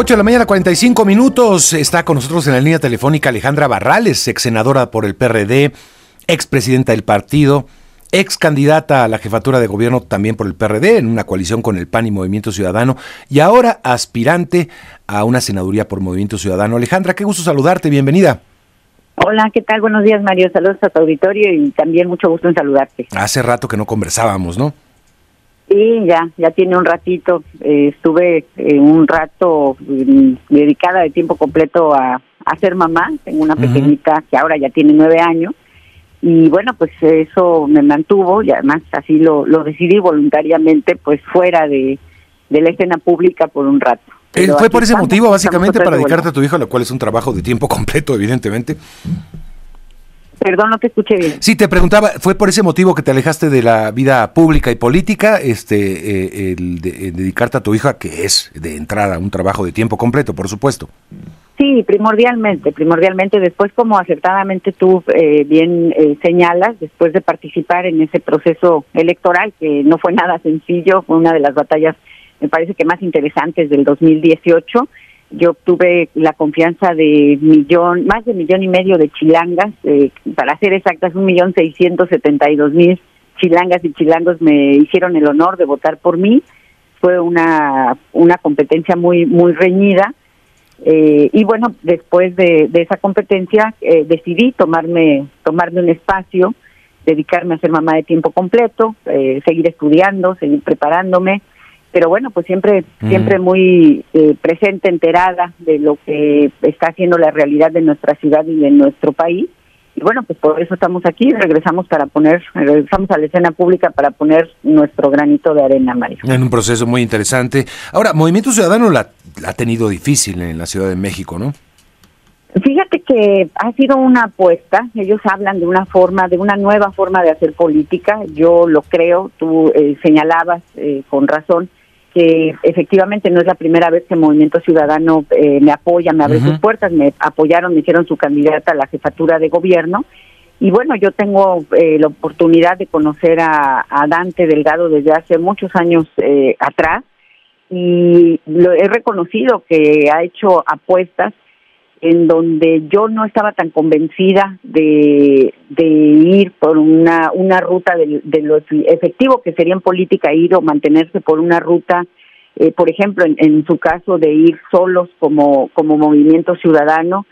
8 de la mañana, 45 minutos. Está con nosotros en la línea telefónica Alejandra Barrales, ex senadora por el PRD, ex presidenta del partido, ex candidata a la jefatura de gobierno también por el PRD, en una coalición con el PAN y Movimiento Ciudadano, y ahora aspirante a una senaduría por Movimiento Ciudadano. Alejandra, qué gusto saludarte, bienvenida. Hola, ¿qué tal? Buenos días, Mario. Saludos a tu auditorio y también mucho gusto en saludarte. Hace rato que no conversábamos, ¿no? Sí, ya, ya tiene un ratito. Eh, estuve eh, un rato mm, dedicada de tiempo completo a, a ser mamá. Tengo una pequeñita que ahora ya tiene nueve años. Y bueno, pues eso me mantuvo y además así lo, lo decidí voluntariamente, pues fuera de, de la escena pública por un rato. ¿Fue por ese motivo, básicamente, para dedicarte a tu hijo, lo cual es un trabajo de tiempo completo, evidentemente? Perdón, no te escuché bien. Sí, te preguntaba, ¿fue por ese motivo que te alejaste de la vida pública y política, este, eh, el, de, dedicarte a tu hija, que es de entrada un trabajo de tiempo completo, por supuesto? Sí, primordialmente, primordialmente. Después, como acertadamente tú eh, bien eh, señalas, después de participar en ese proceso electoral, que no fue nada sencillo, fue una de las batallas, me parece que más interesantes del 2018, yo obtuve la confianza de millón, más de millón y medio de chilangas, eh, para ser exactas, un millón seiscientos setenta y dos mil chilangas y chilangos me hicieron el honor de votar por mí. Fue una, una competencia muy, muy reñida. Eh, y bueno, después de, esa competencia eh, decidí tomarme, tomarme un espacio, dedicarme a ser mamá de tiempo completo, eh, seguir estudiando, seguir preparándome pero bueno, pues siempre, siempre muy eh, presente, enterada de lo que está haciendo la realidad de nuestra ciudad y de nuestro país. Y bueno, pues por eso estamos aquí, regresamos para poner, regresamos a la escena pública para poner nuestro granito de arena, Mario. En un proceso muy interesante. Ahora, Movimiento Ciudadano la, la ha tenido difícil en la Ciudad de México, ¿no? Fíjate que ha sido una apuesta, ellos hablan de una forma, de una nueva forma de hacer política, yo lo creo, tú eh, señalabas eh, con razón, que efectivamente no es la primera vez que Movimiento Ciudadano eh, me apoya, me abre sus puertas, me apoyaron, me hicieron su candidata a la jefatura de gobierno. Y bueno, yo tengo eh, la oportunidad de conocer a, Dante Delgado desde hace muchos años eh, atrás y lo he reconocido que ha hecho apuestas en donde yo no estaba tan convencida de, de ir por una, una ruta de, de, lo efectivo que sería en política ir o mantenerse por una ruta, eh, por ejemplo, en, en, su caso de ir solos como, como movimiento ciudadano,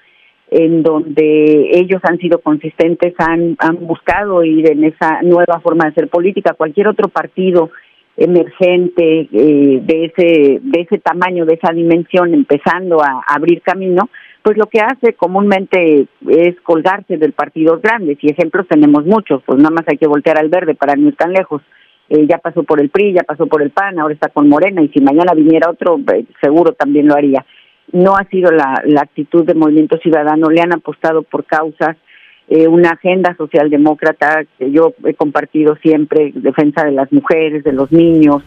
en donde ellos han sido consistentes, han, han buscado ir en esa nueva forma de hacer política. Cualquier otro partido emergente eh, de ese de ese tamaño, de esa dimensión, empezando a abrir camino, pues lo que hace comúnmente es colgarse del partido grande. y ejemplos tenemos muchos, pues nada más hay que voltear al verde para no ir tan lejos. Eh, ya pasó por el PRI, ya pasó por el PAN, ahora está con Morena y si mañana viniera otro, eh, seguro también lo haría. No ha sido la, actitud del Movimiento Ciudadano, le han apostado por causas, eh, una agenda socialdemócrata que yo he compartido siempre, defensa de las mujeres, de los niños,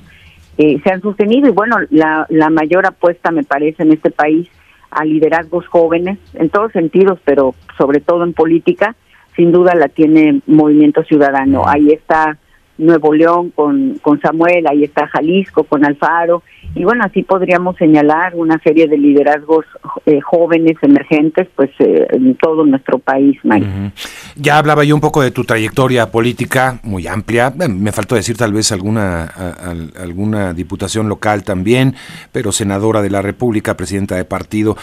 se han sostenido y bueno, la, la mayor apuesta me parece en este país a liderazgos jóvenes, en todos sentidos, pero sobre todo en política, sin duda la tiene Movimiento Ciudadano. Ahí está Nuevo León con, con Samuel, ahí está Jalisco con Alfaro, y bueno, así podríamos señalar una serie de liderazgos eh, jóvenes, emergentes, pues eh, en todo nuestro país, Mike. Ya hablaba yo un poco de tu trayectoria política muy amplia, me faltó decir tal vez alguna, alguna diputación local también, pero senadora de la República, presidenta de partido.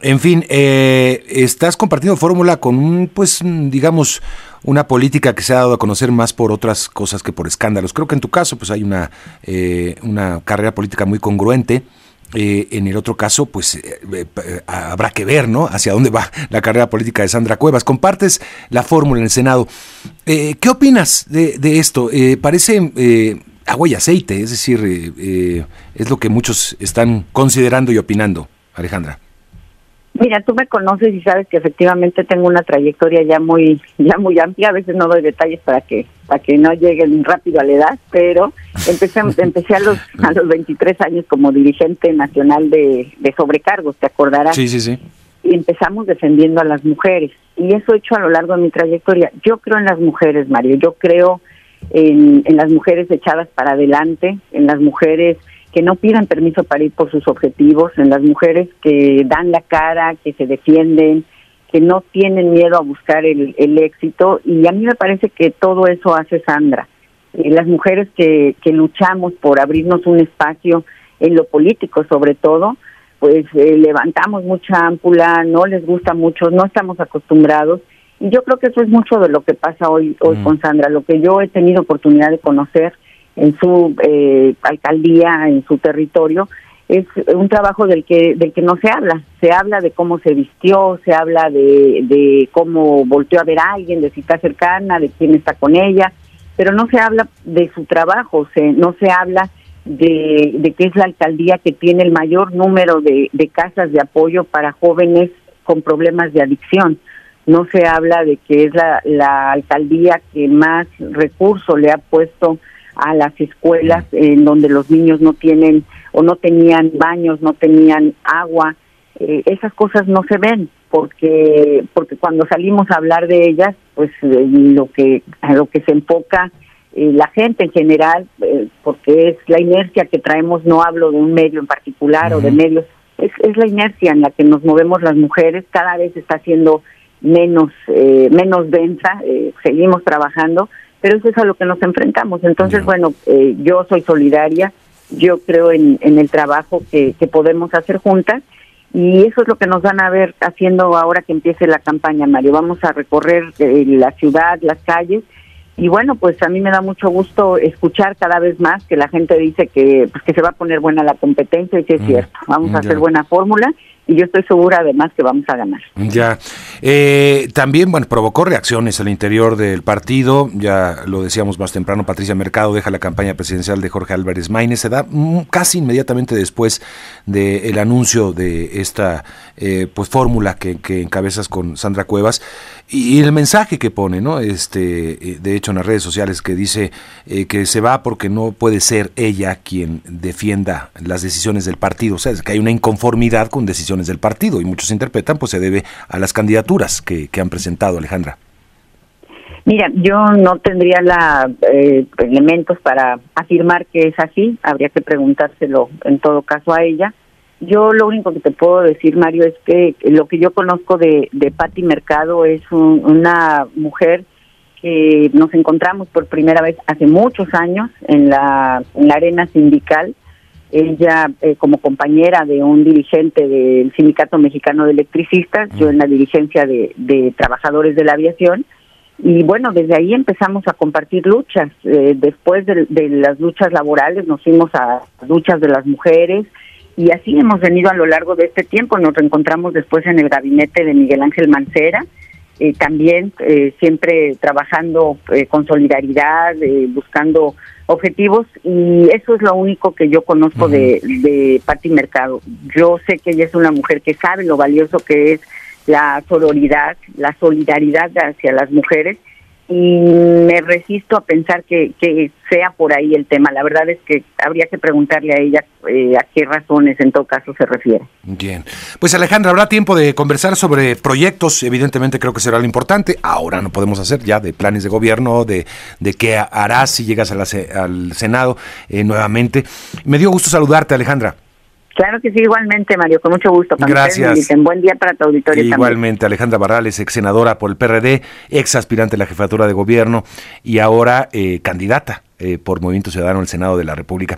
En fin, eh, estás compartiendo fórmula con un, pues, digamos, una política que se ha dado a conocer más por otras cosas que por escándalos. Creo que en tu caso, pues hay una, eh, una carrera política muy congruente. Eh, en el otro caso, pues eh, habrá que ver, ¿no? Hacia dónde va la carrera política de Sandra Cuevas. Compartes la fórmula en el Senado. ¿Qué opinas de, de esto? parece agua y aceite, es decir, es lo que muchos están considerando y opinando, Alejandra. Mira, tú me conoces y sabes que efectivamente tengo una trayectoria ya muy ya muy amplia. A veces no doy detalles para que para que no lleguen rápido a la edad, pero empecé empecé a los a los 23 años como dirigente nacional de, de sobrecargos, te acordarás. Sí, sí, sí. Y empezamos defendiendo a las mujeres y eso he hecho a lo largo de mi trayectoria. Yo creo en las mujeres, Mario. Yo creo en, en las mujeres echadas para adelante, en las mujeres que no piden permiso para ir por sus objetivos, en las mujeres que dan la cara, que se defienden, que no tienen miedo a buscar el, éxito y a mí me parece que todo eso hace Sandra. Eh, las mujeres que, que luchamos por abrirnos un espacio en lo político sobre todo, pues eh, levantamos mucha ámpula, no les gusta mucho, no estamos acostumbrados y yo creo que eso es mucho de lo que pasa hoy hoy mm. con Sandra, lo que yo he tenido oportunidad de conocer en su eh, alcaldía, en su territorio, es un trabajo del que del que no se habla. Se habla de cómo se vistió, se habla de, de cómo volteó a ver a alguien, de si está cercana, de quién está con ella, pero no se habla de su trabajo, se, no se habla de, de que es la alcaldía que tiene el mayor número de, de casas de apoyo para jóvenes con problemas de adicción. No se habla de que es la, la alcaldía que más recursos le ha puesto a las escuelas en donde los niños no tienen o no tenían baños, no tenían agua. Eh, esas cosas no se ven porque porque cuando salimos a hablar de ellas, pues eh, lo que a lo que se enfoca eh, la gente en general, porque es la inercia que traemos, no hablo de un medio en particular o de medios, es, es la inercia en la que nos movemos las mujeres, cada vez está siendo menos menos densa, seguimos trabajando, pero eso es a lo que nos enfrentamos. Entonces, bueno, eh, yo soy solidaria, yo creo en, el trabajo que, podemos hacer juntas y eso es lo que nos van a ver haciendo ahora que empiece la campaña, Mario. Vamos a recorrer eh, la ciudad, las calles y bueno, pues a mí me da mucho gusto escuchar cada vez más que la gente dice que, pues, que se va a poner buena la competencia y que es mm, cierto, vamos a hacer buena fórmula y yo estoy segura además que vamos a ganar. Ya. Eh, también, bueno, provocó reacciones al interior del partido, ya lo decíamos más temprano, Patricia Mercado deja la campaña presidencial de Jorge Álvarez Maínez, se da casi inmediatamente después del anuncio de esta eh, pues fórmula que, encabezas con Sandra Cuevas y, el mensaje que pone, ¿no? Este, eh, de hecho en las redes sociales que dice que se va porque no puede ser ella quien defienda las decisiones del partido, o sea, que hay una inconformidad con decisiones del partido y muchos interpretan pues se debe a las candidaturas que, han presentado, Alejandra. Mira, yo no tendría la, eh, elementos para afirmar que es así, habría que preguntárselo en todo caso a ella. Yo lo único que te puedo decir, Mario, es que lo que yo conozco de, de Patti Mercado es una mujer que nos encontramos por primera vez hace muchos años en la, en la arena sindical ella eh, como compañera de un dirigente del Sindicato Mexicano de Electricistas, yo en la dirigencia de, trabajadores de la aviación, y bueno, desde ahí empezamos a compartir luchas. Eh, después de, las luchas laborales nos fuimos a luchas de las mujeres y así hemos venido a lo largo de este tiempo. Nos reencontramos después en el gabinete de Miguel Ángel Mancera, eh, también siempre trabajando con solidaridad, buscando objetivos y eso es lo único que yo conozco de, de Patti Mercado. Yo sé que ella es una mujer que sabe lo valioso que es la sororidad, la solidaridad hacia las mujeres y me resisto a pensar que, que, sea por ahí el tema. La verdad es que habría que preguntarle a ella eh, a qué razones en todo caso se refiere. Bien, pues Alejandra, habrá tiempo de conversar sobre proyectos, evidentemente creo que será lo importante. Ahora no podemos hacer ya de planes de gobierno, de, de qué harás si llegas al Senado eh, nuevamente. Me dio gusto saludarte, Alejandra. Claro que sí, igualmente, Mario, con mucho gusto. Gracias. Buen día para tu auditorio Igualmente, Alejandra Barrales, ex senadora por el PRD, ex aspirante a la jefatura de gobierno y ahora eh, candidata eh, por Movimiento Ciudadano al Senado de la República.